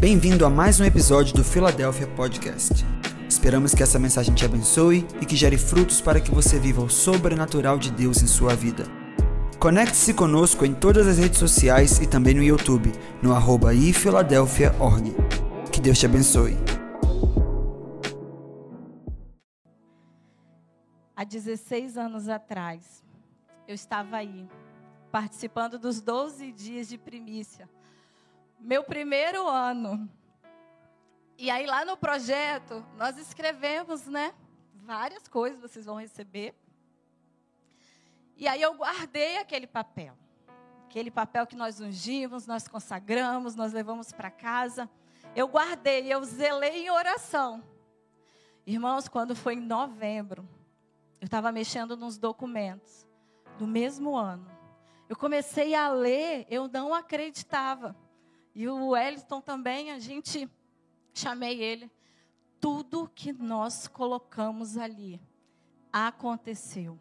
Bem-vindo a mais um episódio do Philadelphia Podcast. Esperamos que essa mensagem te abençoe e que gere frutos para que você viva o sobrenatural de Deus em sua vida. Conecte-se conosco em todas as redes sociais e também no YouTube, no arroba ifiladelphia.org. Que Deus te abençoe. Há 16 anos atrás, eu estava aí, participando dos 12 dias de primícia meu primeiro ano. E aí lá no projeto, nós escrevemos, né? Várias coisas vocês vão receber. E aí eu guardei aquele papel. Aquele papel que nós ungimos, nós consagramos, nós levamos para casa. Eu guardei, eu zelei em oração. Irmãos, quando foi em novembro, eu estava mexendo nos documentos do mesmo ano. Eu comecei a ler, eu não acreditava. E o Wellington também, a gente, chamei ele. Tudo que nós colocamos ali aconteceu.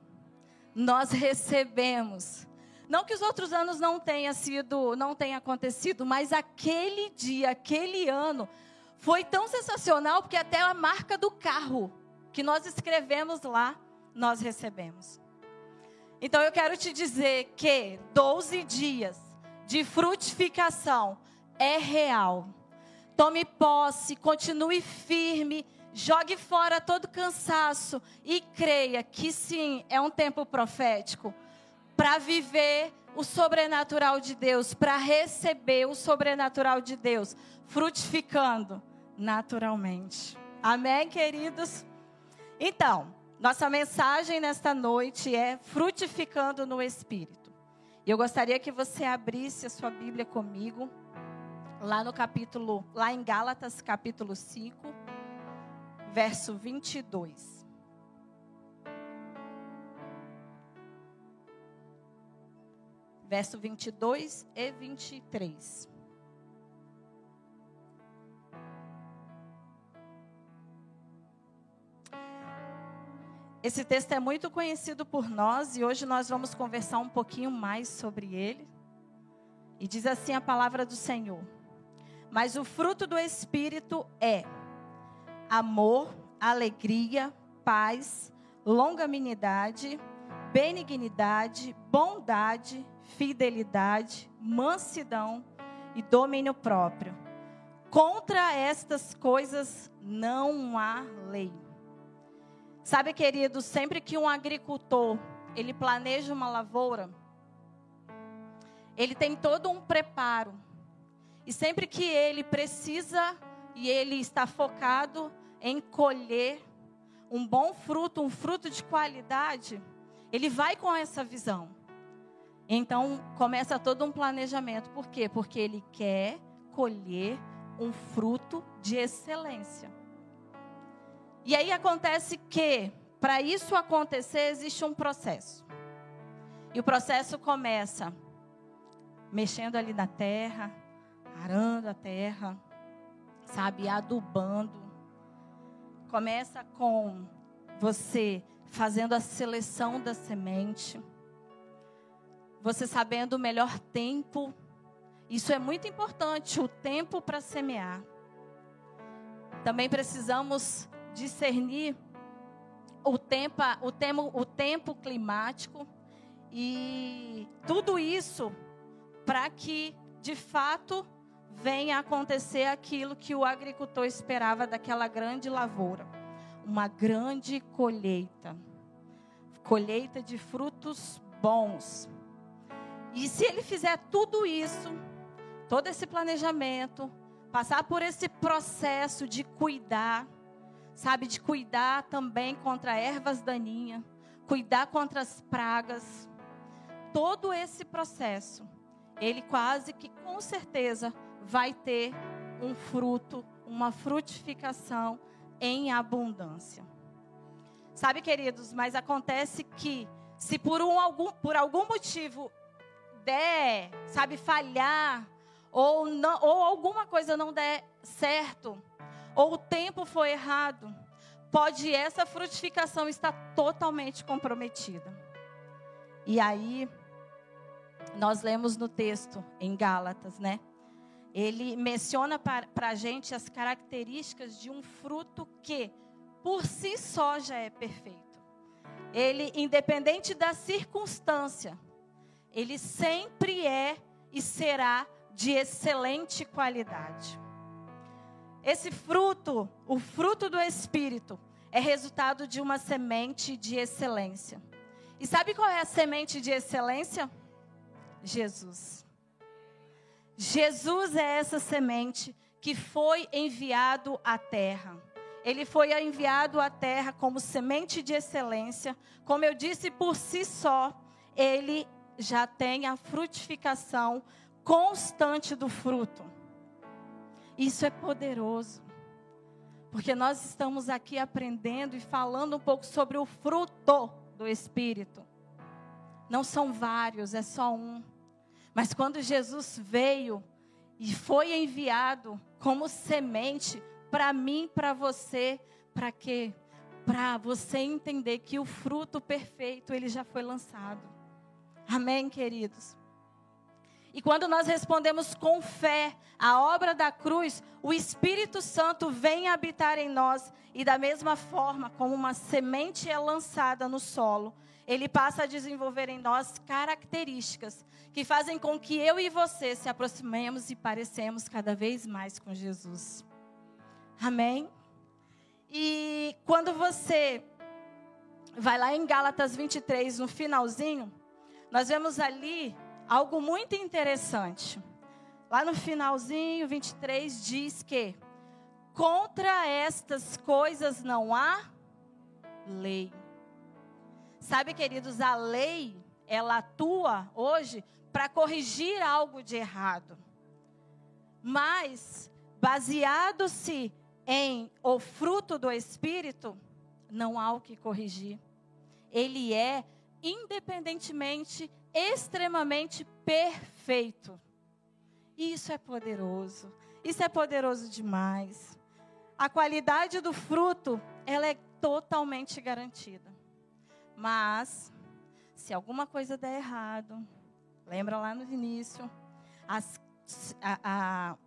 Nós recebemos. Não que os outros anos não tenha sido, não tenha acontecido, mas aquele dia, aquele ano foi tão sensacional porque até a marca do carro que nós escrevemos lá, nós recebemos. Então eu quero te dizer que 12 dias de frutificação é real. Tome posse, continue firme, jogue fora todo cansaço e creia que sim, é um tempo profético para viver o sobrenatural de Deus, para receber o sobrenatural de Deus, frutificando naturalmente. Amém, queridos? Então, nossa mensagem nesta noite é frutificando no Espírito. Eu gostaria que você abrisse a sua Bíblia comigo lá no capítulo, lá em Gálatas, capítulo 5, verso 22. Verso 22 e 23. Esse texto é muito conhecido por nós e hoje nós vamos conversar um pouquinho mais sobre ele. E diz assim a palavra do Senhor: mas o fruto do Espírito é amor, alegria, paz, longanimidade, benignidade, bondade, fidelidade, mansidão e domínio próprio. Contra estas coisas não há lei. Sabe, querido, sempre que um agricultor ele planeja uma lavoura, ele tem todo um preparo e sempre que ele precisa e ele está focado em colher um bom fruto, um fruto de qualidade, ele vai com essa visão. Então começa todo um planejamento. Por quê? Porque ele quer colher um fruto de excelência. E aí acontece que, para isso acontecer, existe um processo. E o processo começa mexendo ali na terra, arando a terra, sabe, adubando. Começa com você fazendo a seleção da semente, você sabendo o melhor tempo. Isso é muito importante, o tempo para semear. Também precisamos discernir o tempo, o tempo, o tempo climático e tudo isso para que de fato venha acontecer aquilo que o agricultor esperava daquela grande lavoura uma grande colheita colheita de frutos bons. E se ele fizer tudo isso, todo esse planejamento, passar por esse processo de cuidar, sabe, de cuidar também contra ervas daninhas, cuidar contra as pragas, todo esse processo, ele quase que com certeza vai ter um fruto, uma frutificação em abundância. Sabe, queridos, mas acontece que se por, um, algum, por algum motivo der, sabe, falhar, ou, não, ou alguma coisa não der certo, ou o tempo foi errado, pode essa frutificação estar totalmente comprometida. E aí, nós lemos no texto em Gálatas, né? Ele menciona para a gente as características de um fruto que, por si só, já é perfeito. Ele, independente da circunstância, ele sempre é e será de excelente qualidade. Esse fruto, o fruto do Espírito, é resultado de uma semente de excelência. E sabe qual é a semente de excelência? Jesus. Jesus é essa semente que foi enviado à terra. Ele foi enviado à terra como semente de excelência. Como eu disse, por si só, ele já tem a frutificação constante do fruto. Isso é poderoso. Porque nós estamos aqui aprendendo e falando um pouco sobre o fruto do Espírito. Não são vários, é só um. Mas quando Jesus veio e foi enviado como semente para mim, para você, para quê? Para você entender que o fruto perfeito ele já foi lançado. Amém, queridos. E quando nós respondemos com fé a obra da cruz, o Espírito Santo vem habitar em nós e da mesma forma como uma semente é lançada no solo, ele passa a desenvolver em nós características que fazem com que eu e você se aproximemos e parecemos cada vez mais com Jesus. Amém? E quando você vai lá em Gálatas 23, no finalzinho, nós vemos ali algo muito interessante. Lá no finalzinho, 23, diz que contra estas coisas não há lei. Sabe, queridos, a lei, ela atua hoje para corrigir algo de errado. Mas, baseado-se em o fruto do Espírito, não há o que corrigir. Ele é, independentemente, extremamente perfeito. E isso é poderoso. Isso é poderoso demais. A qualidade do fruto, ela é totalmente garantida. Mas, se alguma coisa der errado, lembra lá no início, as, a, a,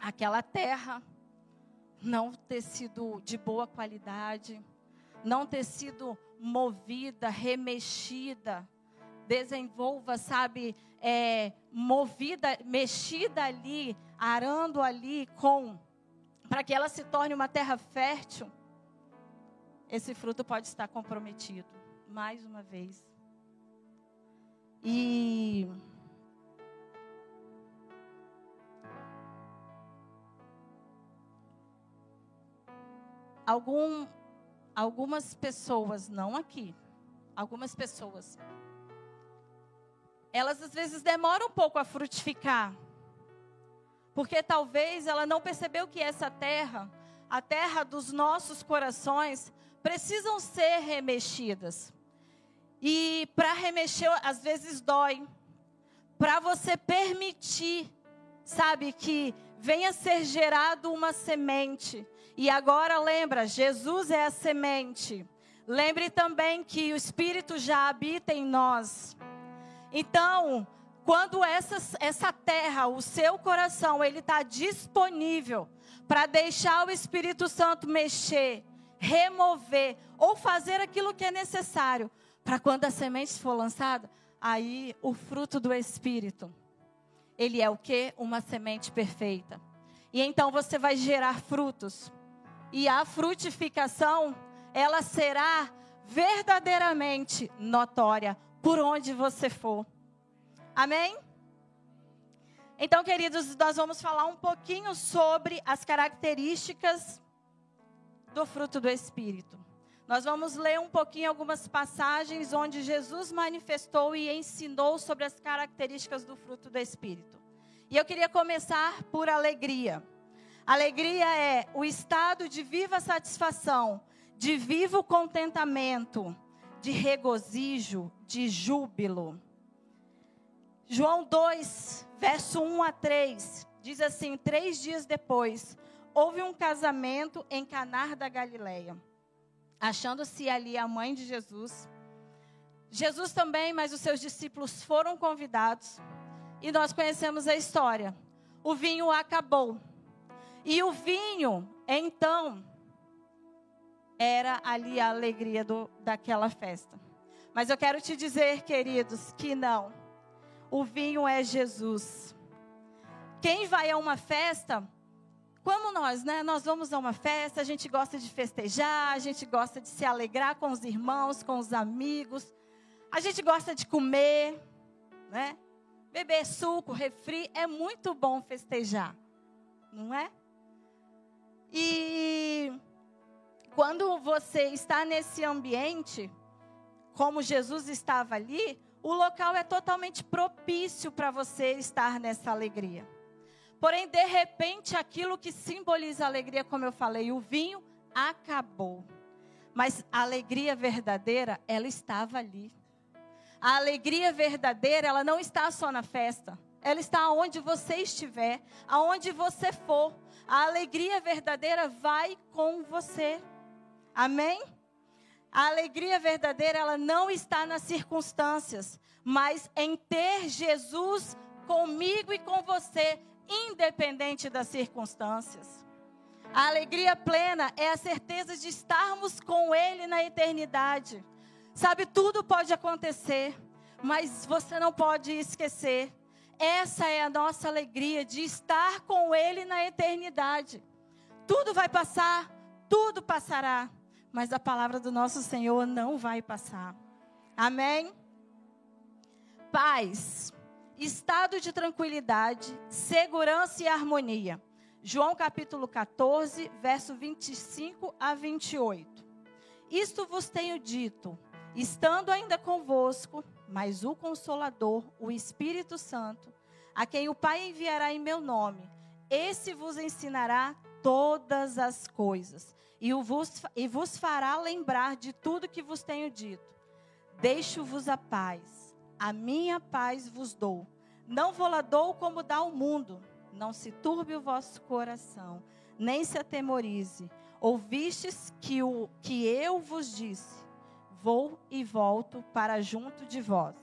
aquela terra não ter sido de boa qualidade, não ter sido movida, remexida, desenvolva, sabe, é, movida, mexida ali, arando ali com, para que ela se torne uma terra fértil, esse fruto pode estar comprometido mais uma vez. E algum, algumas pessoas, não aqui, algumas pessoas, elas às vezes demoram um pouco a frutificar, porque talvez ela não percebeu que essa terra, a terra dos nossos corações, precisam ser remexidas. E para remexer, às vezes dói. Para você permitir, sabe, que venha ser gerado uma semente. E agora lembra, Jesus é a semente. Lembre também que o Espírito já habita em nós. Então, quando essa, essa terra, o seu coração, ele está disponível para deixar o Espírito Santo mexer, remover ou fazer aquilo que é necessário para quando a semente for lançada, aí o fruto do Espírito, ele é o que? Uma semente perfeita. E então você vai gerar frutos. E a frutificação, ela será verdadeiramente notória por onde você for. Amém? Então, queridos, nós vamos falar um pouquinho sobre as características do fruto do Espírito. Nós vamos ler um pouquinho algumas passagens onde Jesus manifestou e ensinou sobre as características do fruto do Espírito. E eu queria começar por alegria. Alegria é o estado de viva satisfação, de vivo contentamento, de regozijo, de júbilo. João 2, verso 1 a 3, diz assim: Três dias depois, houve um casamento em Canar da Galileia achando-se ali a mãe de Jesus. Jesus também, mas os seus discípulos foram convidados. E nós conhecemos a história. o vinho acabou. E o vinho, então, era ali a alegria do, daquela festa. Mas eu quero te dizer, queridos, que não. O vinho é Jesus. Quem vai a uma festa, como nós, né? Nós vamos a uma festa, a gente gosta de festejar, a gente gosta de se alegrar com os irmãos, com os amigos. A gente gosta de comer, né? Beber suco, refri, é muito bom festejar, não é? E quando você está nesse ambiente, como Jesus estava ali, o local é totalmente propício para você estar nessa alegria. Porém, de repente, aquilo que simboliza alegria, como eu falei, o vinho acabou. Mas a alegria verdadeira, ela estava ali. A alegria verdadeira, ela não está só na festa. Ela está onde você estiver, aonde você for. A alegria verdadeira vai com você. Amém? A alegria verdadeira, ela não está nas circunstâncias, mas em ter Jesus comigo e com você, independente das circunstâncias. A alegria plena é a certeza de estarmos com Ele na eternidade. Sabe, tudo pode acontecer, mas você não pode esquecer. Essa é a nossa alegria de estar com Ele na eternidade. Tudo vai passar, tudo passará, mas a palavra do nosso Senhor não vai passar. Amém? Paz, estado de tranquilidade, segurança e harmonia. João capítulo 14, verso 25 a 28. Isto vos tenho dito estando ainda convosco, mas o Consolador, o Espírito Santo, a quem o Pai enviará em meu nome, esse vos ensinará todas as coisas e, vos, e vos fará lembrar de tudo que vos tenho dito. Deixo-vos a paz, a minha paz vos dou. Não vou lá dou como dá o mundo. Não se turbe o vosso coração, nem se atemorize. Ouvistes que, o, que eu vos disse vou e volto para junto de vós.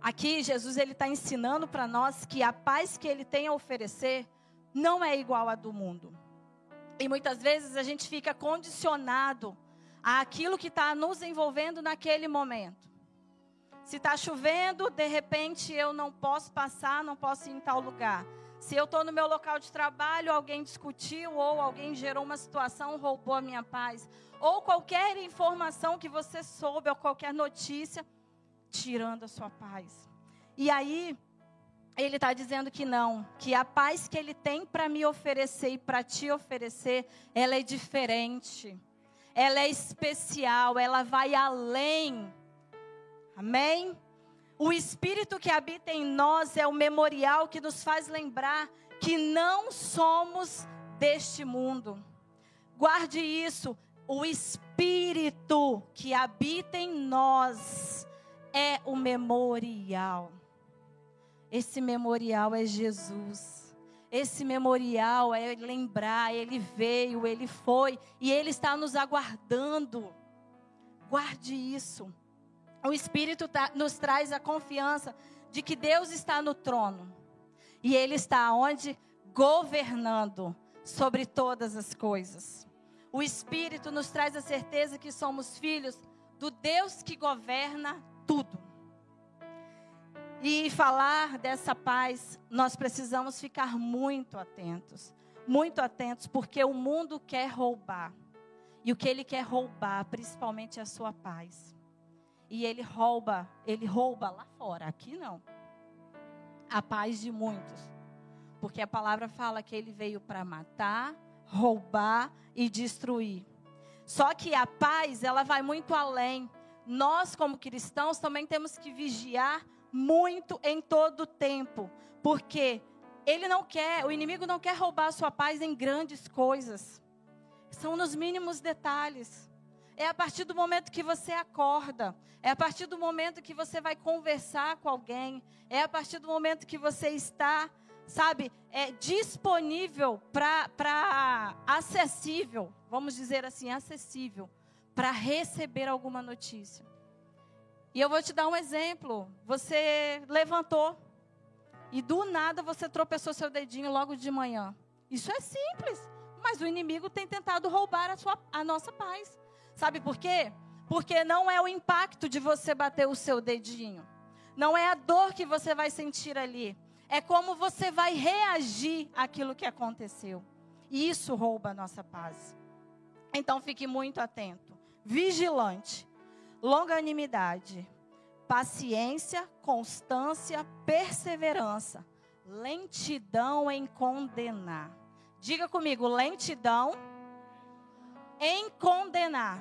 Aqui Jesus ele está ensinando para nós que a paz que ele tem a oferecer não é igual à do mundo. E muitas vezes a gente fica condicionado àquilo que está nos envolvendo naquele momento. Se está chovendo, de repente eu não posso passar, não posso ir em tal lugar. Se eu estou no meu local de trabalho, alguém discutiu, ou alguém gerou uma situação, roubou a minha paz, ou qualquer informação que você soube, ou qualquer notícia, tirando a sua paz. E aí, ele está dizendo que não, que a paz que ele tem para me oferecer e para te oferecer, ela é diferente, ela é especial, ela vai além. Amém? O Espírito que habita em nós é o memorial que nos faz lembrar que não somos deste mundo. Guarde isso. O Espírito que habita em nós é o memorial. Esse memorial é Jesus. Esse memorial é lembrar, ele veio, ele foi e ele está nos aguardando. Guarde isso. O Espírito tá, nos traz a confiança de que Deus está no trono. E Ele está onde? Governando sobre todas as coisas. O Espírito nos traz a certeza que somos filhos do Deus que governa tudo. E falar dessa paz, nós precisamos ficar muito atentos. Muito atentos, porque o mundo quer roubar. E o que ele quer roubar, principalmente, é a sua paz e ele rouba, ele rouba lá fora, aqui não. A paz de muitos. Porque a palavra fala que ele veio para matar, roubar e destruir. Só que a paz, ela vai muito além. Nós, como cristãos, também temos que vigiar muito em todo tempo. Porque ele não quer, o inimigo não quer roubar a sua paz em grandes coisas. São nos mínimos detalhes. É a partir do momento que você acorda, é a partir do momento que você vai conversar com alguém, é a partir do momento que você está, sabe, é disponível para acessível, vamos dizer assim, acessível para receber alguma notícia. E eu vou te dar um exemplo. Você levantou e do nada você tropeçou seu dedinho logo de manhã. Isso é simples, mas o inimigo tem tentado roubar a, sua, a nossa paz. Sabe por quê? Porque não é o impacto de você bater o seu dedinho. Não é a dor que você vai sentir ali. É como você vai reagir àquilo que aconteceu. E isso rouba a nossa paz. Então fique muito atento. Vigilante longanimidade, paciência, constância, perseverança, lentidão em condenar. Diga comigo, lentidão em condenar.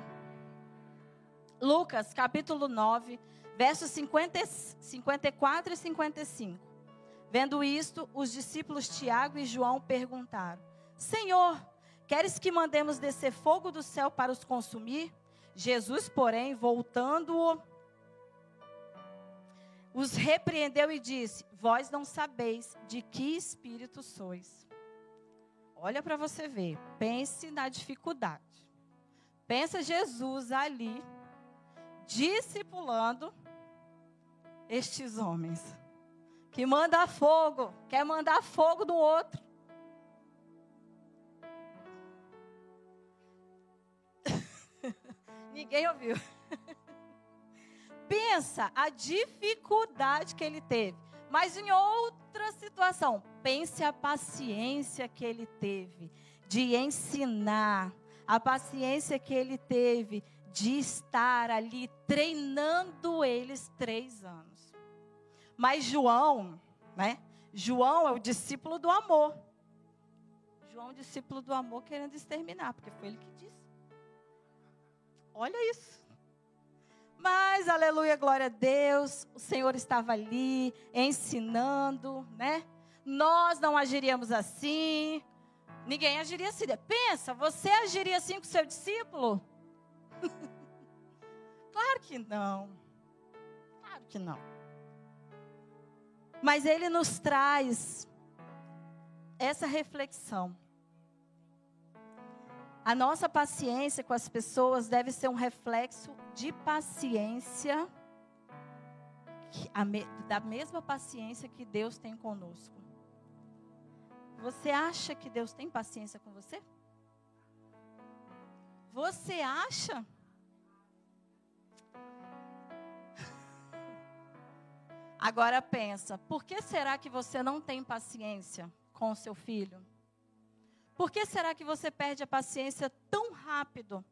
Lucas, capítulo 9, versos 50, 54 e 55. Vendo isto, os discípulos Tiago e João perguntaram: Senhor, queres que mandemos descer fogo do céu para os consumir? Jesus, porém, voltando-o, os repreendeu e disse: Vós não sabeis de que espírito sois. Olha para você ver, pense na dificuldade. Pensa Jesus ali, discipulando estes homens, que manda fogo, quer mandar fogo no outro. Ninguém ouviu. Pensa a dificuldade que ele teve. Mas em outra situação, pense a paciência que ele teve de ensinar, a paciência que ele teve de estar ali treinando eles três anos. Mas João, né? João é o discípulo do amor. João, é discípulo do amor, querendo exterminar, porque foi ele que disse. Olha isso. Mas, aleluia, glória a Deus, o Senhor estava ali ensinando, né? Nós não agiríamos assim. Ninguém agiria assim. Pensa, você agiria assim com seu discípulo? claro que não. Claro que não. Mas ele nos traz essa reflexão. A nossa paciência com as pessoas deve ser um reflexo de paciência, da mesma paciência que Deus tem conosco. Você acha que Deus tem paciência com você? Você acha? Agora pensa, por que será que você não tem paciência com o seu filho? Por que será que você perde a paciência tão rápido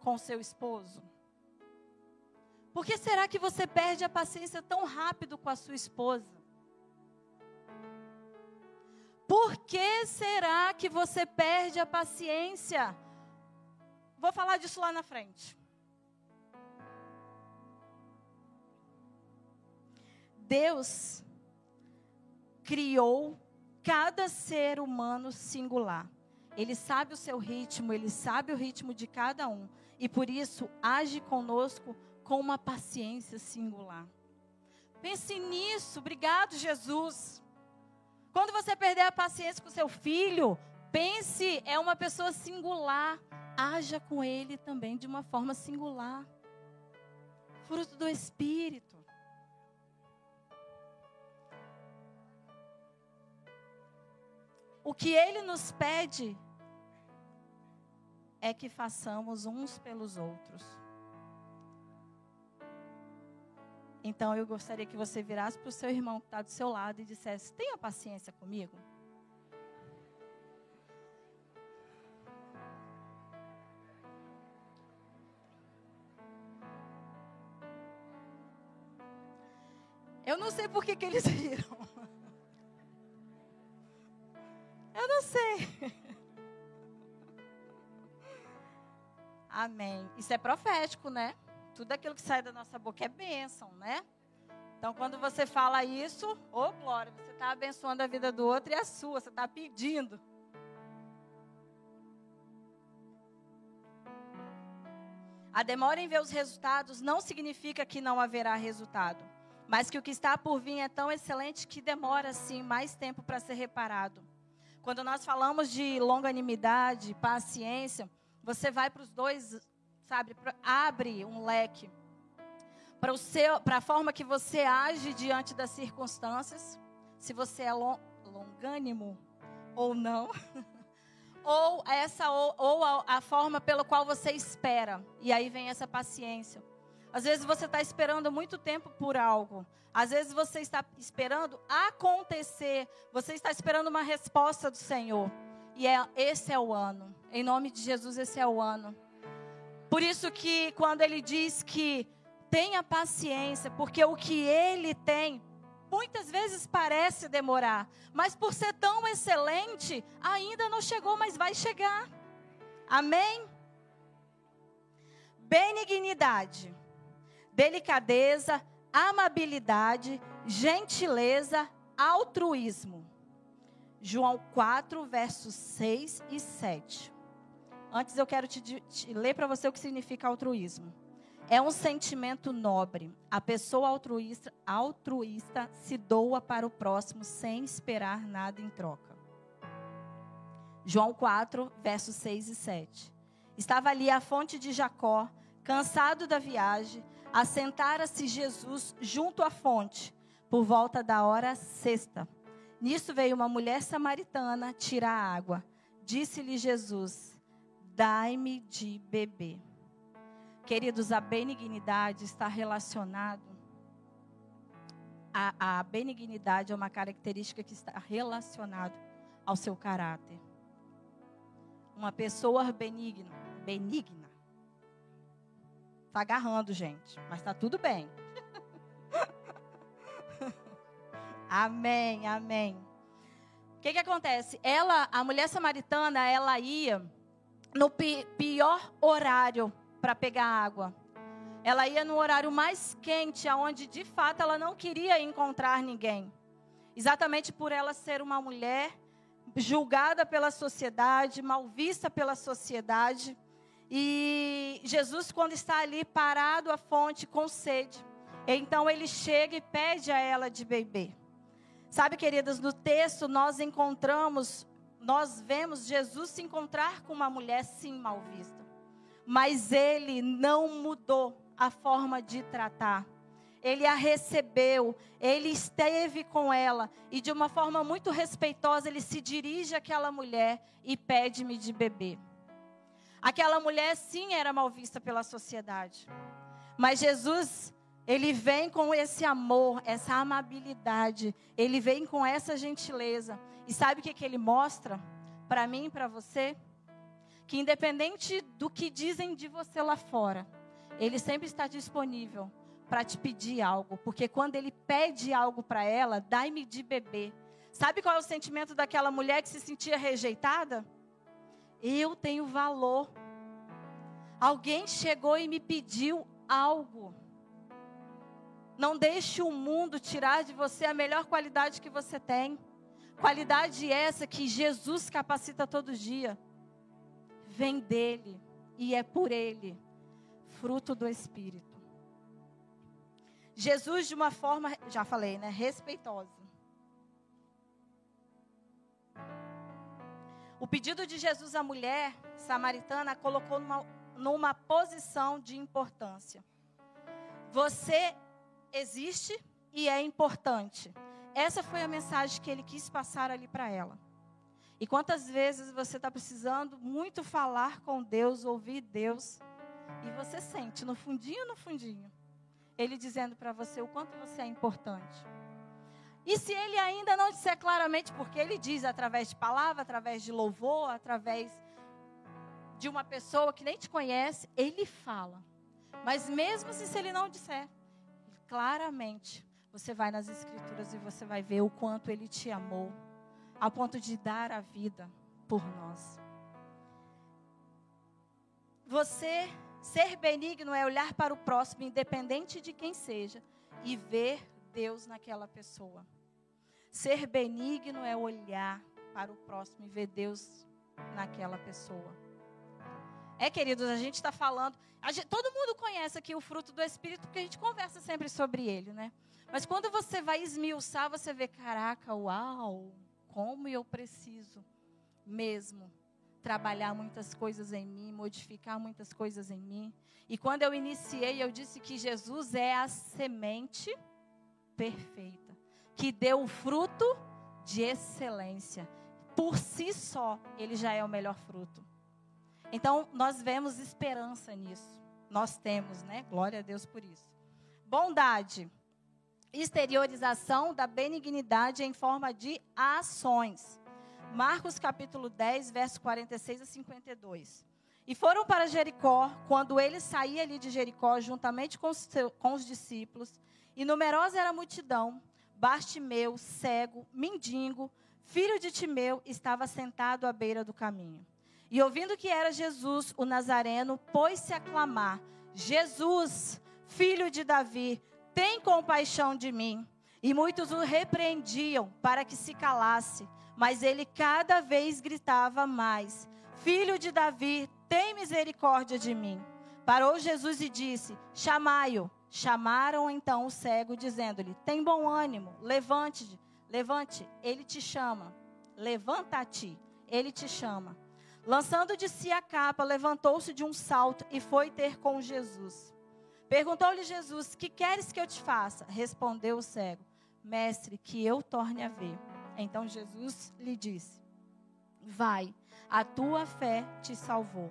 com seu esposo? Por que será que você perde a paciência tão rápido com a sua esposa? Por que será que você perde a paciência? Vou falar disso lá na frente. Deus criou cada ser humano singular. Ele sabe o seu ritmo, ele sabe o ritmo de cada um. E por isso age conosco com uma paciência singular. Pense nisso. Obrigado, Jesus. Quando você perder a paciência com seu filho, pense, é uma pessoa singular. Haja com ele também de uma forma singular. Fruto do Espírito. O que ele nos pede é que façamos uns pelos outros. Então eu gostaria que você virasse para o seu irmão que está do seu lado e dissesse: Tenha paciência comigo. Eu não sei por que, que eles riram. Sei. Amém. Isso é profético, né? Tudo aquilo que sai da nossa boca é bênção, né? Então, quando você fala isso, ô oh, glória, você está abençoando a vida do outro e a sua, você está pedindo. A demora em ver os resultados não significa que não haverá resultado, mas que o que está por vir é tão excelente que demora, sim, mais tempo para ser reparado. Quando nós falamos de longanimidade, paciência, você vai para os dois, sabe, abre um leque. para a forma que você age diante das circunstâncias, se você é longânimo ou não, ou essa ou, ou a, a, forma pela qual você espera. E aí vem essa paciência. Às vezes você está esperando muito tempo por algo. Às vezes você está esperando acontecer. Você está esperando uma resposta do Senhor. E é, esse é o ano. Em nome de Jesus, esse é o ano. Por isso que quando ele diz que tenha paciência, porque o que ele tem muitas vezes parece demorar, mas por ser tão excelente, ainda não chegou, mas vai chegar. Amém? Benignidade, delicadeza, amabilidade, gentileza, altruísmo. João 4, versos 6 e 7. Antes eu quero te, te ler para você o que significa altruísmo. É um sentimento nobre. A pessoa altruísta, altruísta se doa para o próximo sem esperar nada em troca. João 4, versos 6 e 7. Estava ali a fonte de Jacó, cansado da viagem, assentara-se Jesus junto à fonte, por volta da hora sexta. Nisso veio uma mulher samaritana tirar água. Disse-lhe Jesus: Dai-me de beber. Queridos, a benignidade está relacionado a, a benignidade é uma característica que está relacionada ao seu caráter. Uma pessoa benigna, benigna. Está agarrando, gente, mas está tudo bem. Amém, amém. O que, que acontece? Ela, a mulher samaritana, ela ia no pior horário para pegar água. Ela ia no horário mais quente, aonde de fato ela não queria encontrar ninguém. Exatamente por ela ser uma mulher julgada pela sociedade, mal vista pela sociedade. E Jesus, quando está ali parado à fonte com sede, então ele chega e pede a ela de beber. Sabe, queridas, no texto nós encontramos, nós vemos Jesus se encontrar com uma mulher sim mal vista. Mas ele não mudou a forma de tratar. Ele a recebeu, ele esteve com ela e de uma forma muito respeitosa ele se dirige àquela mulher e pede-me de beber. Aquela mulher sim era mal vista pela sociedade. Mas Jesus ele vem com esse amor, essa amabilidade, ele vem com essa gentileza. E sabe o que, que ele mostra para mim e para você? Que independente do que dizem de você lá fora, ele sempre está disponível para te pedir algo, porque quando ele pede algo para ela, dai-me de beber. Sabe qual é o sentimento daquela mulher que se sentia rejeitada? Eu tenho valor. Alguém chegou e me pediu algo. Não deixe o mundo tirar de você a melhor qualidade que você tem. Qualidade essa que Jesus capacita todo dia. Vem dele e é por ele, fruto do Espírito. Jesus, de uma forma, já falei, né? Respeitosa. O pedido de Jesus à mulher samaritana colocou numa, numa posição de importância. Você existe e é importante. Essa foi a mensagem que ele quis passar ali para ela. E quantas vezes você está precisando muito falar com Deus, ouvir Deus, e você sente no fundinho, no fundinho, Ele dizendo para você o quanto você é importante. E se Ele ainda não disser claramente, porque Ele diz através de palavra, através de louvor, através de uma pessoa que nem te conhece, Ele fala. Mas mesmo assim, se Ele não disser, claramente, você vai nas Escrituras e você vai ver o quanto Ele te amou, a ponto de dar a vida por nós. Você ser benigno é olhar para o próximo, independente de quem seja, e ver Deus naquela pessoa. Ser benigno é olhar para o próximo e ver Deus naquela pessoa. É, queridos, a gente está falando. Gente, todo mundo conhece aqui o fruto do Espírito, porque a gente conversa sempre sobre ele, né? Mas quando você vai esmiuçar, você vê, caraca, uau, como eu preciso mesmo trabalhar muitas coisas em mim, modificar muitas coisas em mim. E quando eu iniciei, eu disse que Jesus é a semente perfeita, que deu o fruto de excelência. Por si só, ele já é o melhor fruto. Então, nós vemos esperança nisso. Nós temos, né? Glória a Deus por isso. Bondade. Exteriorização da benignidade em forma de ações. Marcos capítulo 10, verso 46 a 52. E foram para Jericó, quando ele saía ali de Jericó, juntamente com os, com os discípulos, e numerosa era a multidão, Bartimeu, cego, mendigo, filho de Timeu, estava sentado à beira do caminho. E ouvindo que era Jesus, o Nazareno, pôs-se a clamar: Jesus, filho de Davi, tem compaixão de mim. E muitos o repreendiam para que se calasse, mas ele cada vez gritava mais: Filho de Davi, tem misericórdia de mim. Parou Jesus e disse: Chamai-o. Chamaram então o cego, dizendo-lhe: Tem bom ânimo, levante, levante, ele te chama. Levanta-te, ele te chama. Lançando de si a capa, levantou-se de um salto e foi ter com Jesus. Perguntou-lhe Jesus: Que queres que eu te faça? Respondeu o cego: Mestre, que eu torne a ver. Então Jesus lhe disse: Vai, a tua fé te salvou.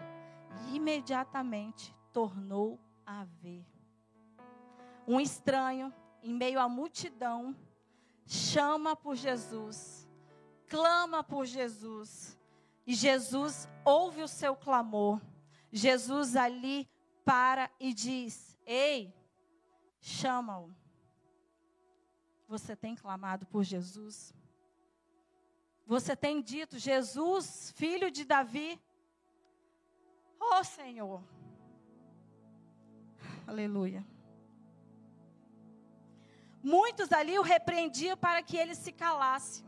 E imediatamente tornou a ver. Um estranho, em meio à multidão, chama por Jesus, clama por Jesus. E Jesus ouve o seu clamor. Jesus ali para e diz: Ei, chama-o. Você tem clamado por Jesus? Você tem dito, Jesus, filho de Davi? Oh Senhor. Aleluia. Muitos ali o repreendiam para que ele se calasse.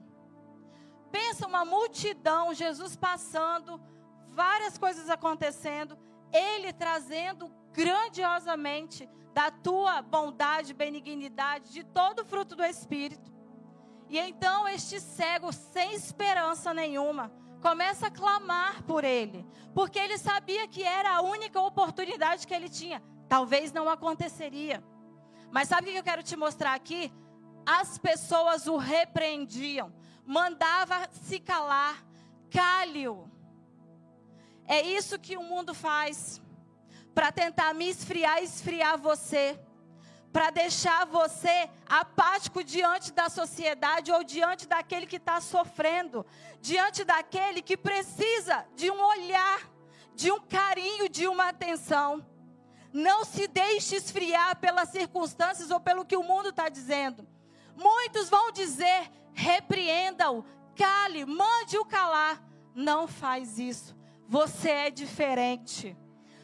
Pensa uma multidão, Jesus passando, várias coisas acontecendo, ele trazendo grandiosamente da tua bondade, benignidade, de todo o fruto do Espírito. E então este cego, sem esperança nenhuma, começa a clamar por ele, porque ele sabia que era a única oportunidade que ele tinha. Talvez não aconteceria. Mas sabe o que eu quero te mostrar aqui? As pessoas o repreendiam, mandava se calar, cale-o. É isso que o mundo faz para tentar me esfriar esfriar você para deixar você apático diante da sociedade ou diante daquele que está sofrendo, diante daquele que precisa de um olhar, de um carinho, de uma atenção. Não se deixe esfriar pelas circunstâncias ou pelo que o mundo está dizendo. Muitos vão dizer: repreenda-o, cale, mande-o calar. Não faz isso. Você é diferente.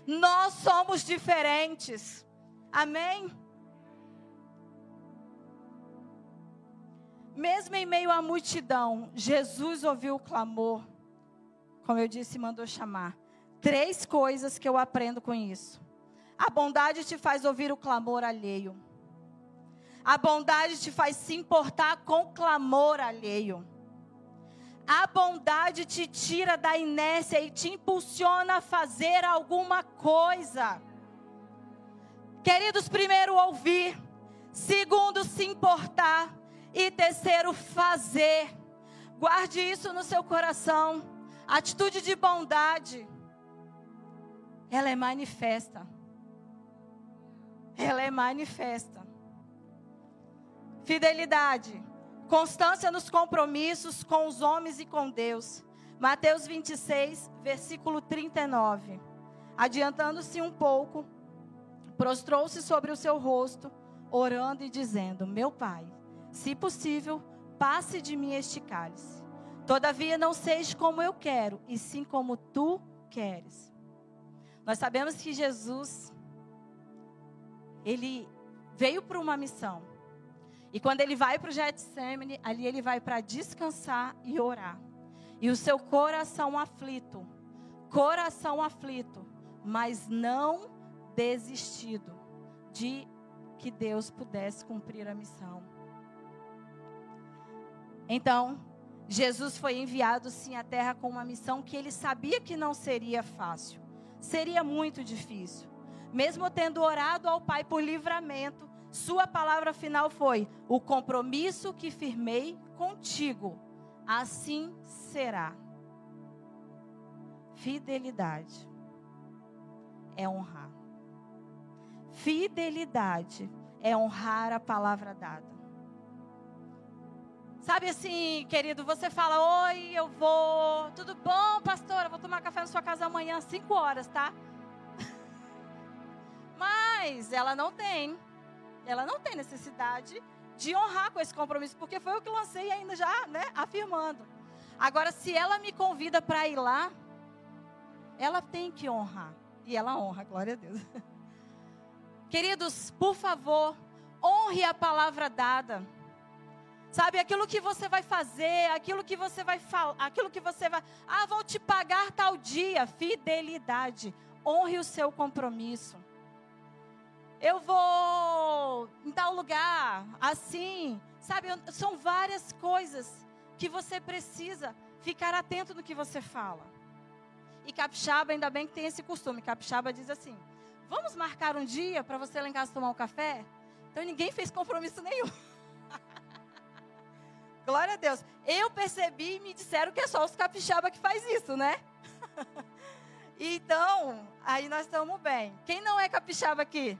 Nós somos diferentes. Amém? Mesmo em meio à multidão, Jesus ouviu o clamor. Como eu disse, mandou chamar. Três coisas que eu aprendo com isso. A bondade te faz ouvir o clamor alheio. A bondade te faz se importar com o clamor alheio. A bondade te tira da inércia e te impulsiona a fazer alguma coisa. Queridos, primeiro ouvir, segundo se importar, e terceiro, fazer. Guarde isso no seu coração. Atitude de bondade. Ela é manifesta. Manifesta. Fidelidade. Constância nos compromissos com os homens e com Deus. Mateus 26, versículo 39. Adiantando-se um pouco, prostrou-se sobre o seu rosto, orando e dizendo: Meu pai se possível, passe de mim este cálice. Todavia, não seja como eu quero, e sim como tu queres. Nós sabemos que Jesus, ele veio para uma missão. E quando ele vai para o Getsemane, ali ele vai para descansar e orar. E o seu coração aflito, coração aflito, mas não desistido de que Deus pudesse cumprir a missão. Então, Jesus foi enviado sim à terra com uma missão que ele sabia que não seria fácil. Seria muito difícil. Mesmo tendo orado ao Pai por livramento, sua palavra final foi: "O compromisso que firmei contigo, assim será." Fidelidade é honrar. Fidelidade é honrar a palavra dada. Sabe assim, querido, você fala: Oi, eu vou. Tudo bom, pastora? Vou tomar café na sua casa amanhã às 5 horas, tá? Mas ela não tem. Ela não tem necessidade de honrar com esse compromisso, porque foi o que lancei ainda já, né, afirmando. Agora, se ela me convida para ir lá, ela tem que honrar. E ela honra, glória a Deus. Queridos, por favor, honre a palavra dada. Sabe, aquilo que você vai fazer, aquilo que você vai falar, aquilo que você vai. Ah, vou te pagar tal dia. Fidelidade. Honre o seu compromisso. Eu vou em tal lugar, assim. Sabe, são várias coisas que você precisa ficar atento no que você fala. E capixaba, ainda bem que tem esse costume. Capixaba diz assim: Vamos marcar um dia para você lá em casa tomar um café? Então ninguém fez compromisso nenhum. Glória a Deus. Eu percebi e me disseram que é só os capixaba que faz isso, né? então, aí nós estamos bem. Quem não é capixaba aqui?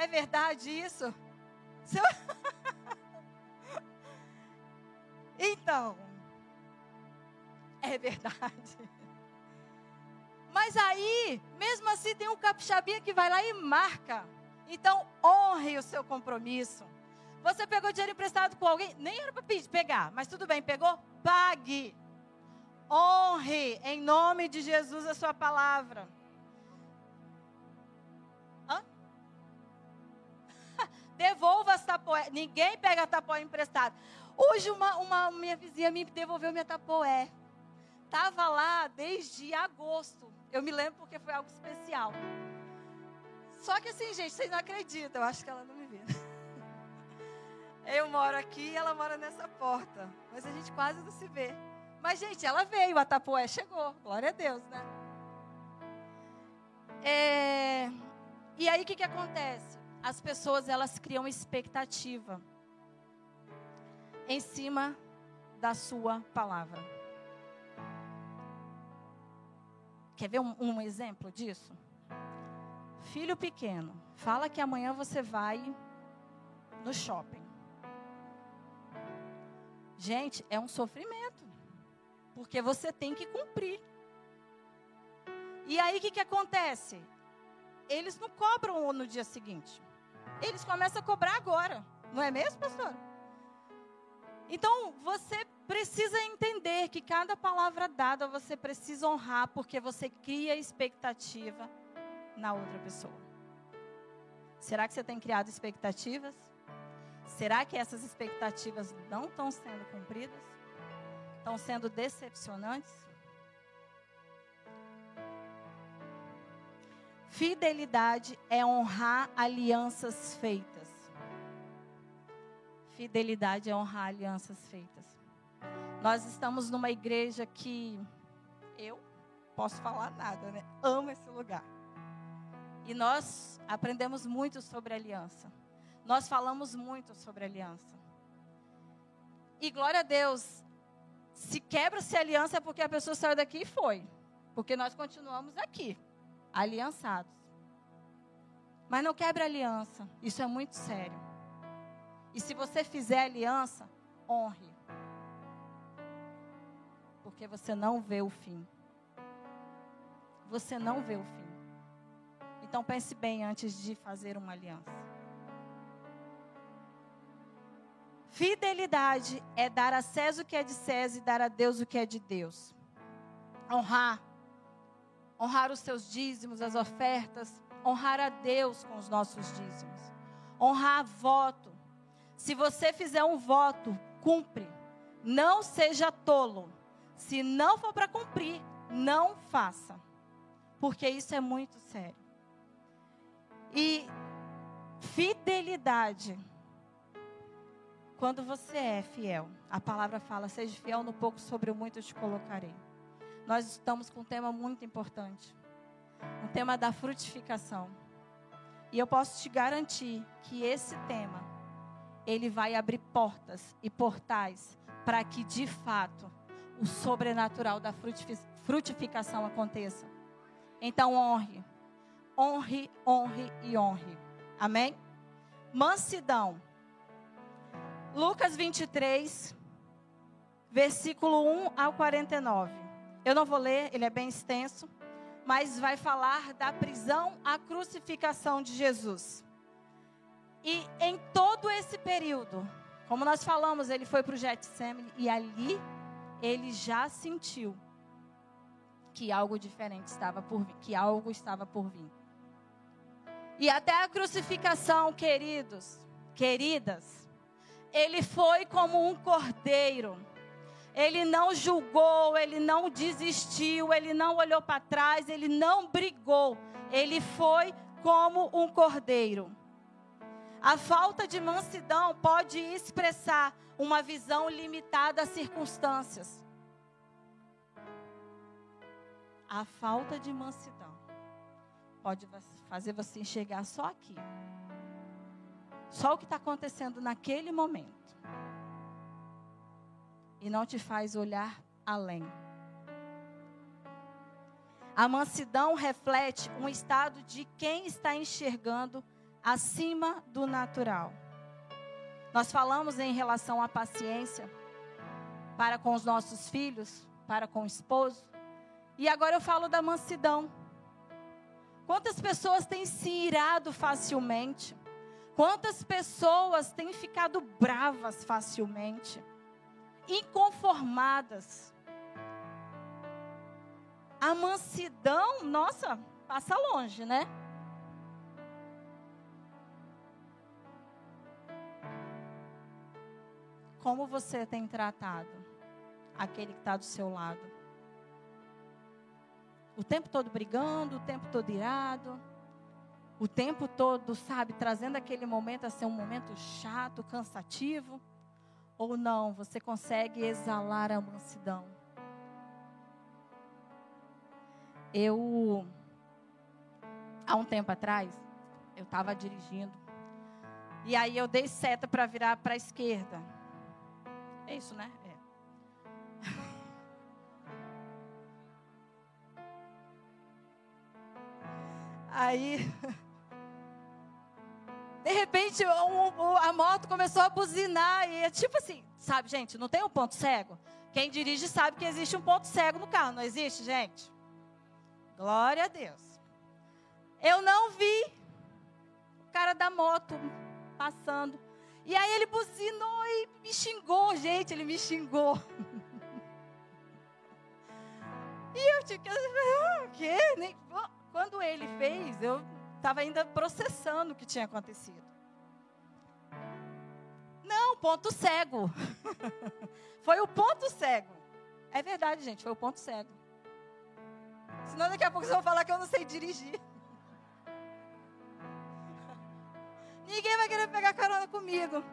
É verdade isso? Seu... então, é verdade. Mas aí, mesmo assim, tem um capixabinha que vai lá e marca. Então, honre o seu compromisso. Você pegou dinheiro emprestado com alguém? Nem era para pegar, mas tudo bem, pegou? Pague. Honre em nome de Jesus a sua palavra. Devolva as tapoé. Ninguém pega tapoé emprestado. Hoje uma, uma minha vizinha me devolveu minha tapoé. Estava lá desde agosto. Eu me lembro porque foi algo especial. Só que assim, gente, vocês não acreditam. Eu acho que ela não me vê. Eu moro aqui e ela mora nessa porta. Mas a gente quase não se vê. Mas, gente, ela veio, a Tapoé chegou. Glória a Deus, né? É... E aí, o que, que acontece? As pessoas, elas criam expectativa em cima da sua palavra. Quer ver um, um exemplo disso? Filho pequeno, fala que amanhã você vai no shopping. Gente, é um sofrimento. Porque você tem que cumprir. E aí o que, que acontece? Eles não cobram no dia seguinte. Eles começam a cobrar agora. Não é mesmo, pastor? Então, você precisa entender que cada palavra dada você precisa honrar, porque você cria expectativa na outra pessoa. Será que você tem criado expectativas? Será que essas expectativas não estão sendo cumpridas? Estão sendo decepcionantes? Fidelidade é honrar alianças feitas. Fidelidade é honrar alianças feitas. Nós estamos numa igreja que eu posso falar nada, né? Amo esse lugar. E nós aprendemos muito sobre aliança. Nós falamos muito sobre aliança. E glória a Deus, se quebra-se aliança é porque a pessoa saiu daqui e foi. Porque nós continuamos aqui, aliançados. Mas não quebre aliança, isso é muito sério. E se você fizer aliança, honre. Porque você não vê o fim. Você não vê o fim. Então pense bem antes de fazer uma aliança. Fidelidade é dar a César o que é de César e dar a Deus o que é de Deus. Honrar. Honrar os seus dízimos, as ofertas. Honrar a Deus com os nossos dízimos. Honrar voto. Se você fizer um voto, cumpre. Não seja tolo. Se não for para cumprir, não faça. Porque isso é muito sério. E fidelidade quando você é fiel, a palavra fala: seja fiel no pouco, sobre o muito te colocarei. Nós estamos com um tema muito importante, um tema da frutificação. E eu posso te garantir que esse tema, ele vai abrir portas e portais para que de fato o sobrenatural da frutificação aconteça. Então honre, honre, honre e honre. Amém? Mansidão. Lucas 23, versículo 1 ao 49. Eu não vou ler, ele é bem extenso, mas vai falar da prisão à crucificação de Jesus. E em todo esse período, como nós falamos, ele foi para o Getsemane e ali ele já sentiu que algo diferente estava por vir, que algo estava por vir. E até a crucificação, queridos, queridas, ele foi como um cordeiro. Ele não julgou, ele não desistiu, ele não olhou para trás, ele não brigou. Ele foi como um cordeiro. A falta de mansidão pode expressar uma visão limitada às circunstâncias. A falta de mansidão pode fazer você enxergar só aqui. Só o que está acontecendo naquele momento. E não te faz olhar além. A mansidão reflete um estado de quem está enxergando acima do natural. Nós falamos em relação à paciência para com os nossos filhos, para com o esposo. E agora eu falo da mansidão. Quantas pessoas têm se irado facilmente? Quantas pessoas têm ficado bravas facilmente, inconformadas? A mansidão, nossa, passa longe, né? Como você tem tratado aquele que está do seu lado? O tempo todo brigando, o tempo todo irado o tempo todo, sabe, trazendo aquele momento a ser um momento chato, cansativo? Ou não, você consegue exalar a mansidão? Eu, há um tempo atrás, eu estava dirigindo, e aí eu dei seta para virar para a esquerda. É isso, né? É. Aí De repente, um, a moto começou a buzinar. E é tipo assim, sabe, gente, não tem um ponto cego? Quem dirige sabe que existe um ponto cego no carro, não existe, gente? Glória a Deus. Eu não vi o cara da moto passando. E aí ele buzinou e me xingou, gente, ele me xingou. e eu tinha que. Ah, o quê? Quando ele fez, eu estava ainda processando o que tinha acontecido. Não, ponto cego. foi o ponto cego. É verdade, gente, foi o ponto cego. Senão daqui a pouco vocês vão falar que eu não sei dirigir. Ninguém vai querer pegar carona comigo.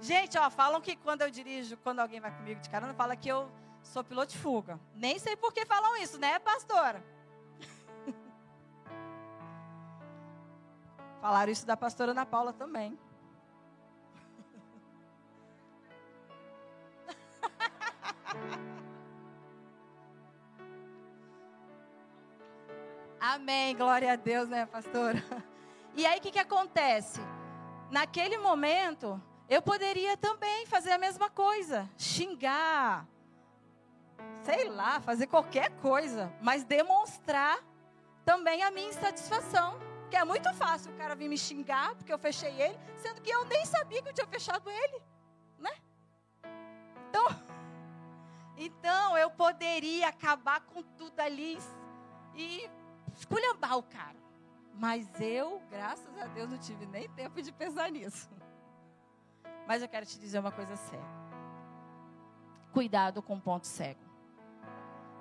Gente, ó, falam que quando eu dirijo, quando alguém vai comigo de carona, fala que eu sou piloto de fuga. Nem sei por que falam isso, né, pastora? Falaram isso da pastora Ana Paula também. Amém, glória a Deus, né, pastora? E aí o que, que acontece? Naquele momento, eu poderia também fazer a mesma coisa, xingar, sei lá, fazer qualquer coisa, mas demonstrar também a minha insatisfação. Porque é muito fácil o cara vir me xingar porque eu fechei ele, sendo que eu nem sabia que eu tinha fechado ele, né? Então, então eu poderia acabar com tudo ali e esculhambar o cara. Mas eu, graças a Deus, não tive nem tempo de pensar nisso. Mas eu quero te dizer uma coisa séria. Cuidado com o ponto cego.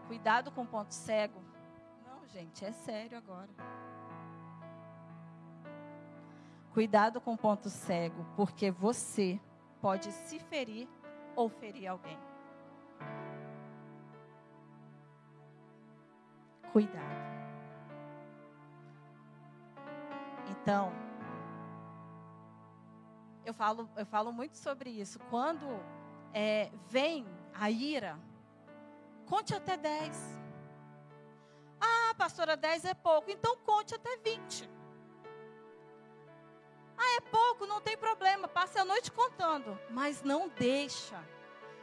Cuidado com o ponto cego. Não, gente, é sério agora. Cuidado com o ponto cego, porque você pode se ferir ou ferir alguém. Cuidado. Então, eu falo, eu falo muito sobre isso. Quando é, vem a ira, conte até 10. Ah, pastora, 10 é pouco. Então conte até 20. Ah, é pouco, não tem problema. Passe a noite contando. Mas não deixa,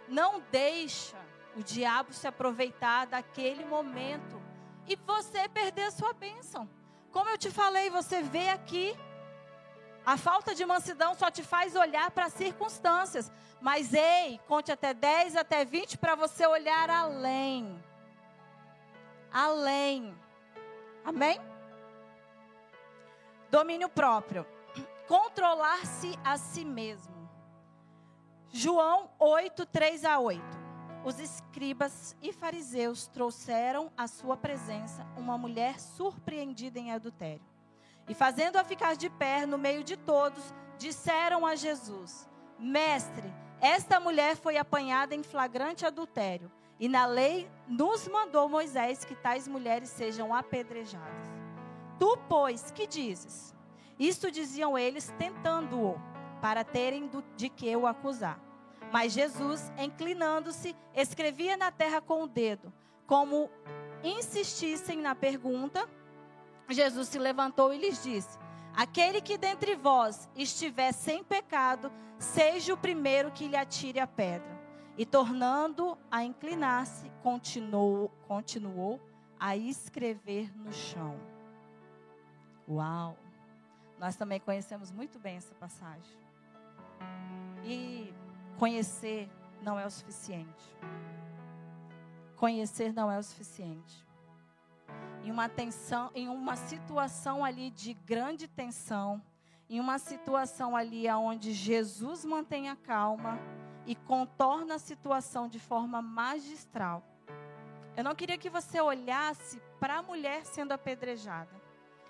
não deixa o diabo se aproveitar daquele momento e você perder a sua bênção. Como eu te falei, você vê aqui, a falta de mansidão só te faz olhar para as circunstâncias. Mas ei, conte até 10, até 20 para você olhar além. Além. Amém? Domínio próprio controlar-se a si mesmo. João 8, 3 a 8. Os escribas e fariseus trouxeram à sua presença uma mulher surpreendida em adultério. E fazendo-a ficar de pé no meio de todos, disseram a Jesus: Mestre, esta mulher foi apanhada em flagrante adultério, e na lei nos mandou Moisés que tais mulheres sejam apedrejadas. Tu, pois, que dizes? Isto diziam eles, tentando-o, para terem de que o acusar. Mas Jesus, inclinando-se, escrevia na terra com o dedo. Como insistissem na pergunta, Jesus se levantou e lhes disse: Aquele que dentre vós estiver sem pecado, seja o primeiro que lhe atire a pedra. E tornando a inclinar-se, continuou, continuou a escrever no chão. Uau! Nós também conhecemos muito bem essa passagem. E conhecer não é o suficiente. Conhecer não é o suficiente. Em uma tensão, em uma situação ali de grande tensão, em uma situação ali onde Jesus mantém a calma e contorna a situação de forma magistral. Eu não queria que você olhasse para a mulher sendo apedrejada.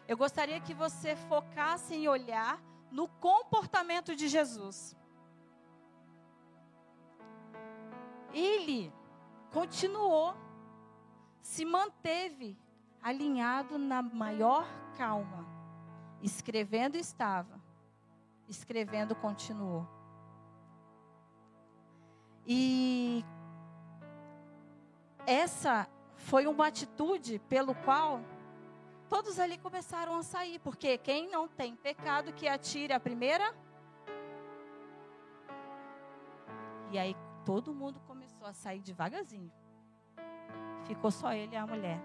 Eu gostaria que você focasse em olhar no comportamento de Jesus. Ele continuou, se manteve alinhado na maior calma. Escrevendo estava, escrevendo continuou. E essa foi uma atitude pelo qual todos ali começaram a sair, porque quem não tem pecado que atire a primeira. E aí todo mundo começou a sair devagarzinho. Ficou só ele e a mulher.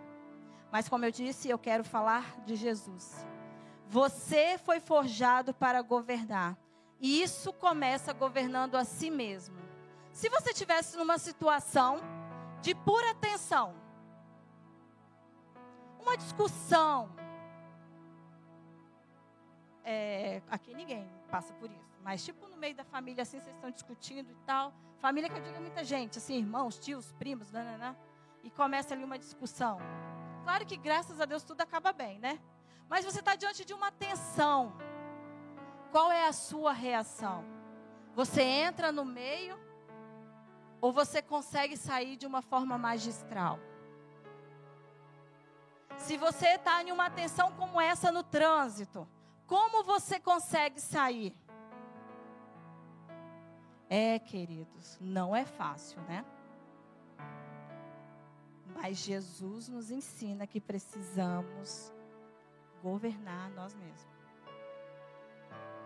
Mas como eu disse, eu quero falar de Jesus. Você foi forjado para governar. E isso começa governando a si mesmo. Se você tivesse numa situação de pura tensão, uma discussão. É, aqui ninguém passa por isso. Mas, tipo, no meio da família, assim, vocês estão discutindo e tal. Família que eu digo muita gente, assim, irmãos, tios, primos, né, né, né, e começa ali uma discussão. Claro que, graças a Deus, tudo acaba bem, né? Mas você está diante de uma tensão. Qual é a sua reação? Você entra no meio ou você consegue sair de uma forma magistral? Se você está em uma tensão como essa no trânsito, como você consegue sair? É, queridos, não é fácil, né? Mas Jesus nos ensina que precisamos governar nós mesmos.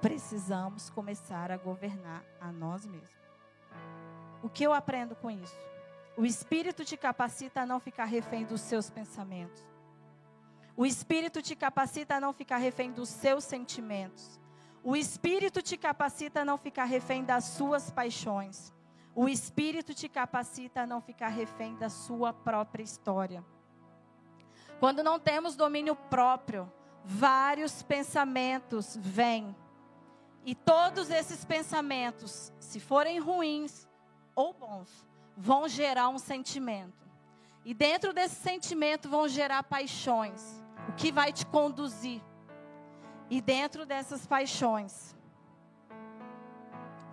Precisamos começar a governar a nós mesmos. O que eu aprendo com isso? O Espírito te capacita a não ficar refém dos seus pensamentos. O Espírito te capacita a não ficar refém dos seus sentimentos. O Espírito te capacita a não ficar refém das suas paixões. O Espírito te capacita a não ficar refém da sua própria história. Quando não temos domínio próprio, vários pensamentos vêm. E todos esses pensamentos, se forem ruins ou bons, vão gerar um sentimento. E dentro desse sentimento vão gerar paixões o que vai te conduzir. E dentro dessas paixões,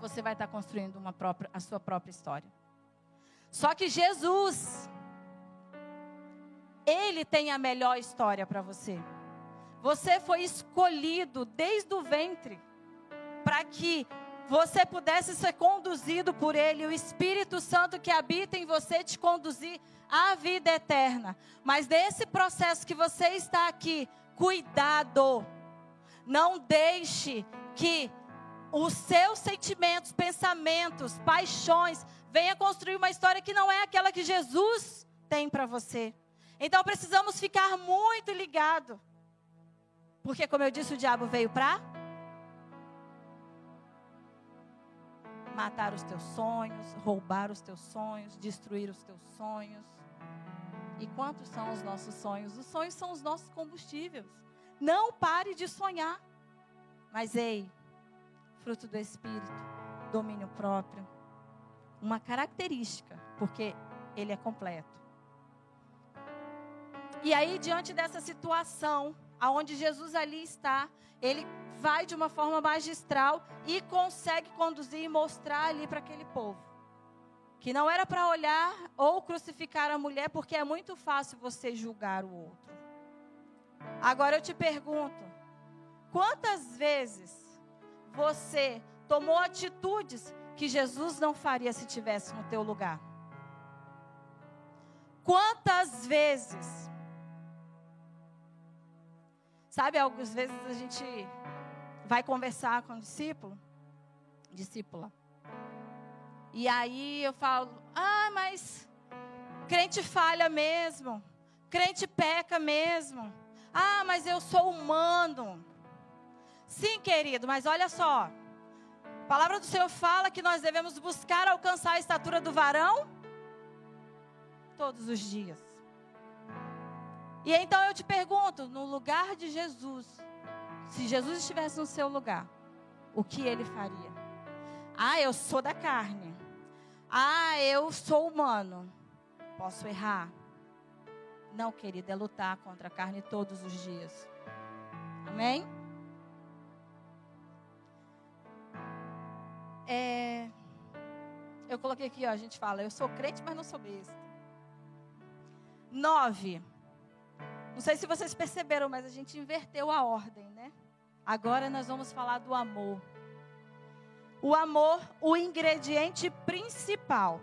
você vai estar construindo uma própria, a sua própria história. Só que Jesus, Ele tem a melhor história para você. Você foi escolhido desde o ventre para que você pudesse ser conduzido por Ele, o Espírito Santo que habita em você te conduzir à vida eterna. Mas desse processo que você está aqui, cuidado. Não deixe que os seus sentimentos, pensamentos, paixões venha construir uma história que não é aquela que Jesus tem para você. Então precisamos ficar muito ligado. Porque como eu disse, o diabo veio para matar os teus sonhos, roubar os teus sonhos, destruir os teus sonhos. E quantos são os nossos sonhos? Os sonhos são os nossos combustíveis. Não pare de sonhar. Mas ei, fruto do espírito, domínio próprio, uma característica, porque ele é completo. E aí diante dessa situação, aonde Jesus ali está, ele vai de uma forma magistral e consegue conduzir e mostrar ali para aquele povo. Que não era para olhar ou crucificar a mulher, porque é muito fácil você julgar o outro. Agora eu te pergunto: quantas vezes você tomou atitudes que Jesus não faria se tivesse no teu lugar? Quantas vezes? Sabe, algumas vezes a gente vai conversar com o discípulo, discípula. E aí eu falo: "Ah, mas crente falha mesmo. Crente peca mesmo. Ah, mas eu sou humano." Sim, querido, mas olha só. A palavra do Senhor fala que nós devemos buscar alcançar a estatura do varão todos os dias. E então eu te pergunto, no lugar de Jesus, se Jesus estivesse no seu lugar, o que ele faria? Ah, eu sou da carne. Ah, eu sou humano. Posso errar? Não, querida, é lutar contra a carne todos os dias. Amém? É, eu coloquei aqui, ó, a gente fala, eu sou crente, mas não sou besta. Nove. Não sei se vocês perceberam, mas a gente inverteu a ordem, né? Agora nós vamos falar do amor. O amor, o ingrediente principal.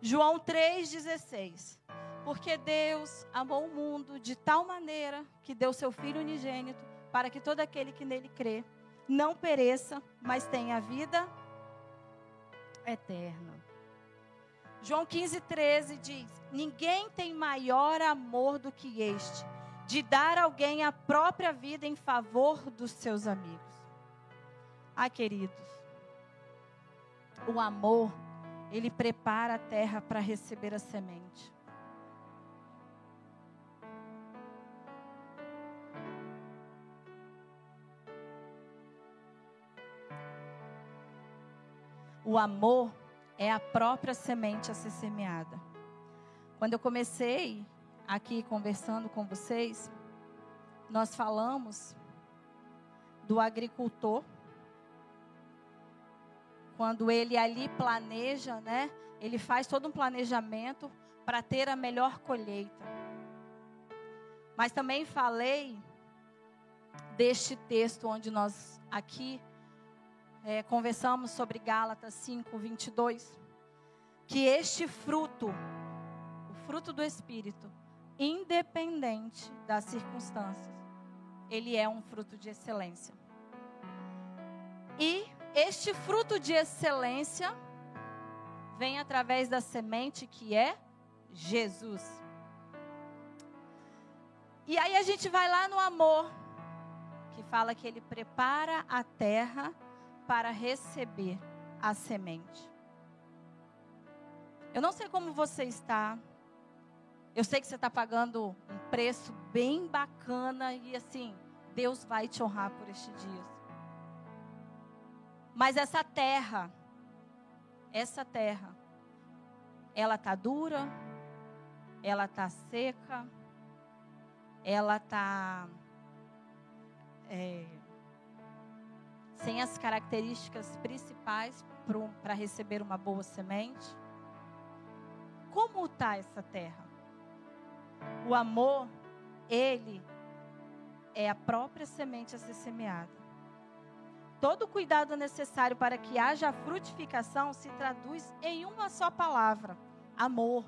João 3,16. Porque Deus amou o mundo de tal maneira que deu seu Filho unigênito para que todo aquele que nele crê não pereça, mas tenha vida eterna. João 15,13 diz: Ninguém tem maior amor do que este de dar alguém a própria vida em favor dos seus amigos. Ah, queridos, o amor, ele prepara a terra para receber a semente. O amor é a própria semente a ser semeada. Quando eu comecei aqui conversando com vocês, nós falamos do agricultor. Quando ele ali planeja, né? Ele faz todo um planejamento para ter a melhor colheita. Mas também falei deste texto onde nós aqui é, conversamos sobre Gálatas 5, 22, que este fruto, o fruto do Espírito, independente das circunstâncias. Ele é um fruto de excelência. E este fruto de excelência vem através da semente que é Jesus. E aí a gente vai lá no amor, que fala que ele prepara a terra para receber a semente. Eu não sei como você está, eu sei que você está pagando um preço bem bacana e assim, Deus vai te honrar por este dia. Mas essa terra, essa terra, ela tá dura, ela tá seca, ela tá é, sem as características principais para receber uma boa semente? Como está essa terra? O amor, ele é a própria semente a ser semeada. Todo o cuidado necessário para que haja frutificação se traduz em uma só palavra: amor.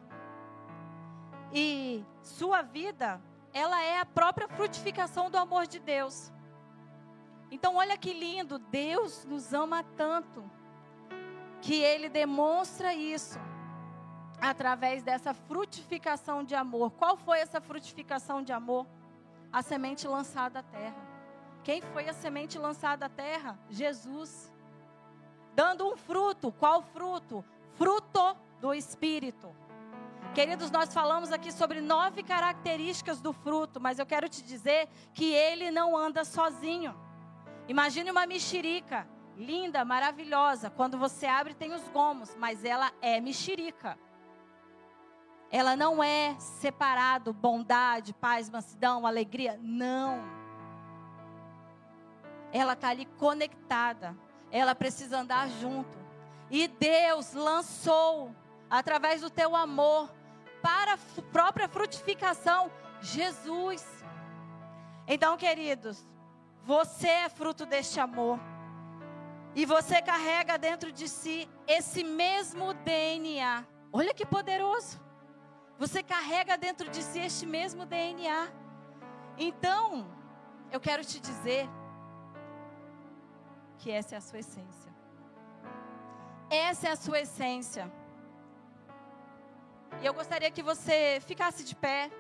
E sua vida, ela é a própria frutificação do amor de Deus. Então, olha que lindo, Deus nos ama tanto que ele demonstra isso através dessa frutificação de amor. Qual foi essa frutificação de amor? A semente lançada à terra. Quem foi a semente lançada à terra? Jesus. Dando um fruto. Qual fruto? Fruto do Espírito. Queridos, nós falamos aqui sobre nove características do fruto, mas eu quero te dizer que ele não anda sozinho. Imagine uma mexerica, linda, maravilhosa. Quando você abre, tem os gomos, mas ela é mexerica. Ela não é separado bondade, paz, mansidão, alegria. Não. Ela está ali conectada. Ela precisa andar junto. E Deus lançou, através do teu amor, para a própria frutificação, Jesus. Então, queridos, você é fruto deste amor. E você carrega dentro de si esse mesmo DNA. Olha que poderoso. Você carrega dentro de si este mesmo DNA. Então, eu quero te dizer que essa é a sua essência. Essa é a sua essência. E eu gostaria que você ficasse de pé.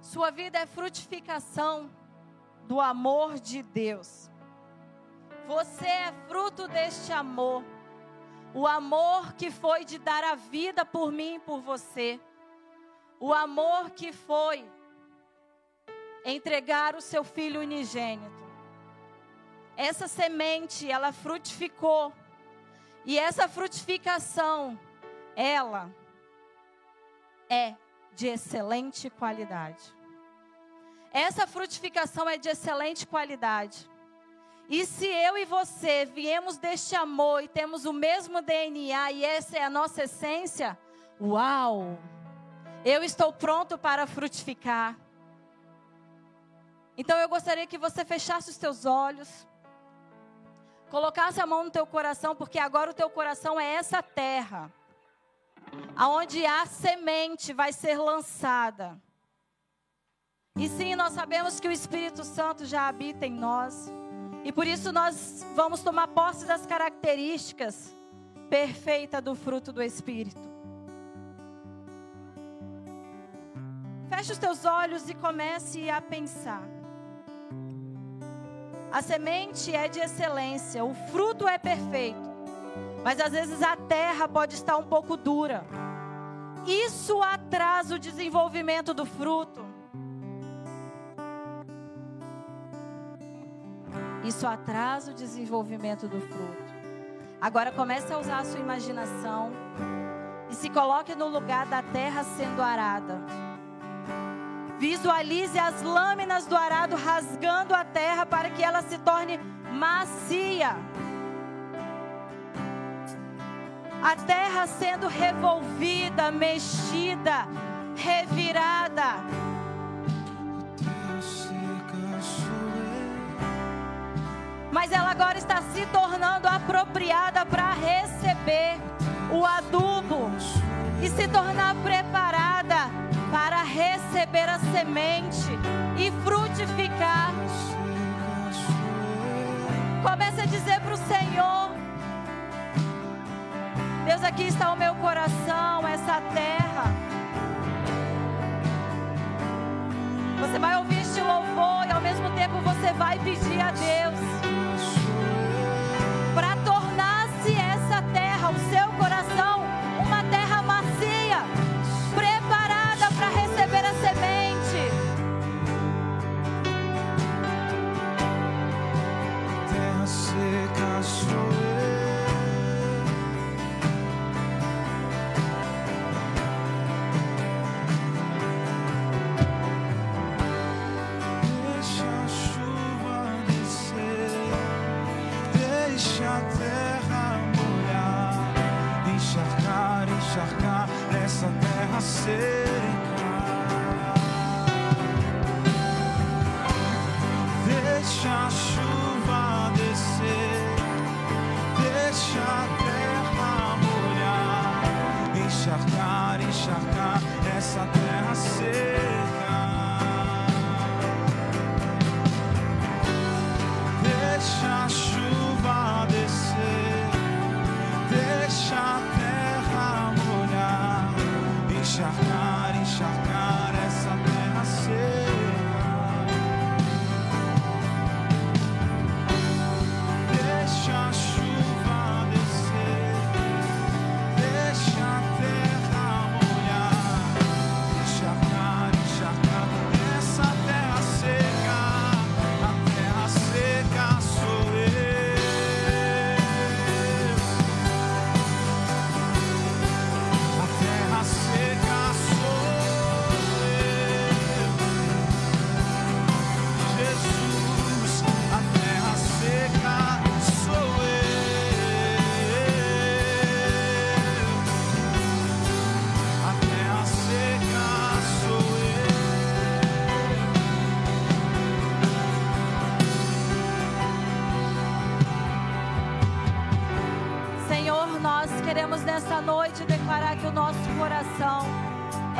Sua vida é frutificação do amor de Deus. Você é fruto deste amor. O amor que foi de dar a vida por mim e por você. O amor que foi entregar o seu filho unigênito. Essa semente, ela frutificou. E essa frutificação, ela é de excelente qualidade. Essa frutificação é de excelente qualidade. E se eu e você viemos deste amor e temos o mesmo DNA e essa é a nossa essência, uau! Eu estou pronto para frutificar. Então eu gostaria que você fechasse os teus olhos, colocasse a mão no teu coração, porque agora o teu coração é essa terra, aonde a semente vai ser lançada. E sim, nós sabemos que o Espírito Santo já habita em nós. E por isso nós vamos tomar posse das características perfeitas do fruto do Espírito. Feche os teus olhos e comece a pensar. A semente é de excelência, o fruto é perfeito, mas às vezes a terra pode estar um pouco dura. Isso atrasa o desenvolvimento do fruto. Isso atrasa o desenvolvimento do fruto. Agora comece a usar a sua imaginação e se coloque no lugar da terra sendo arada. Visualize as lâminas do arado rasgando a terra para que ela se torne macia. A terra sendo revolvida, mexida, revirada mas ela agora está se tornando apropriada para receber o adubo e se tornar preparada para receber a semente e frutificar. Comece a dizer para o Senhor: Deus, aqui está o meu coração, essa terra. Você vai ouvir este louvor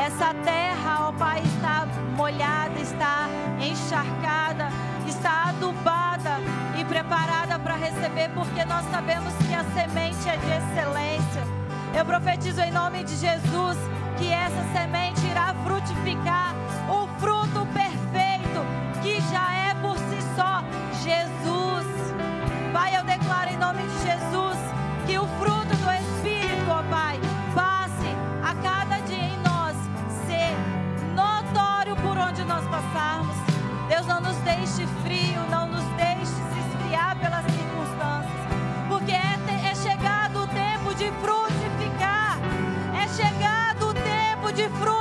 Essa terra, ó Pai, está molhada, está encharcada, está adubada e preparada para receber, porque nós sabemos que a semente é de excelência. Eu profetizo em nome de Jesus que essa semente irá frutificar de fruto.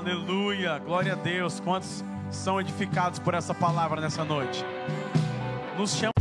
Aleluia, glória a Deus. Quantos são edificados por essa palavra nessa noite? Nos chama.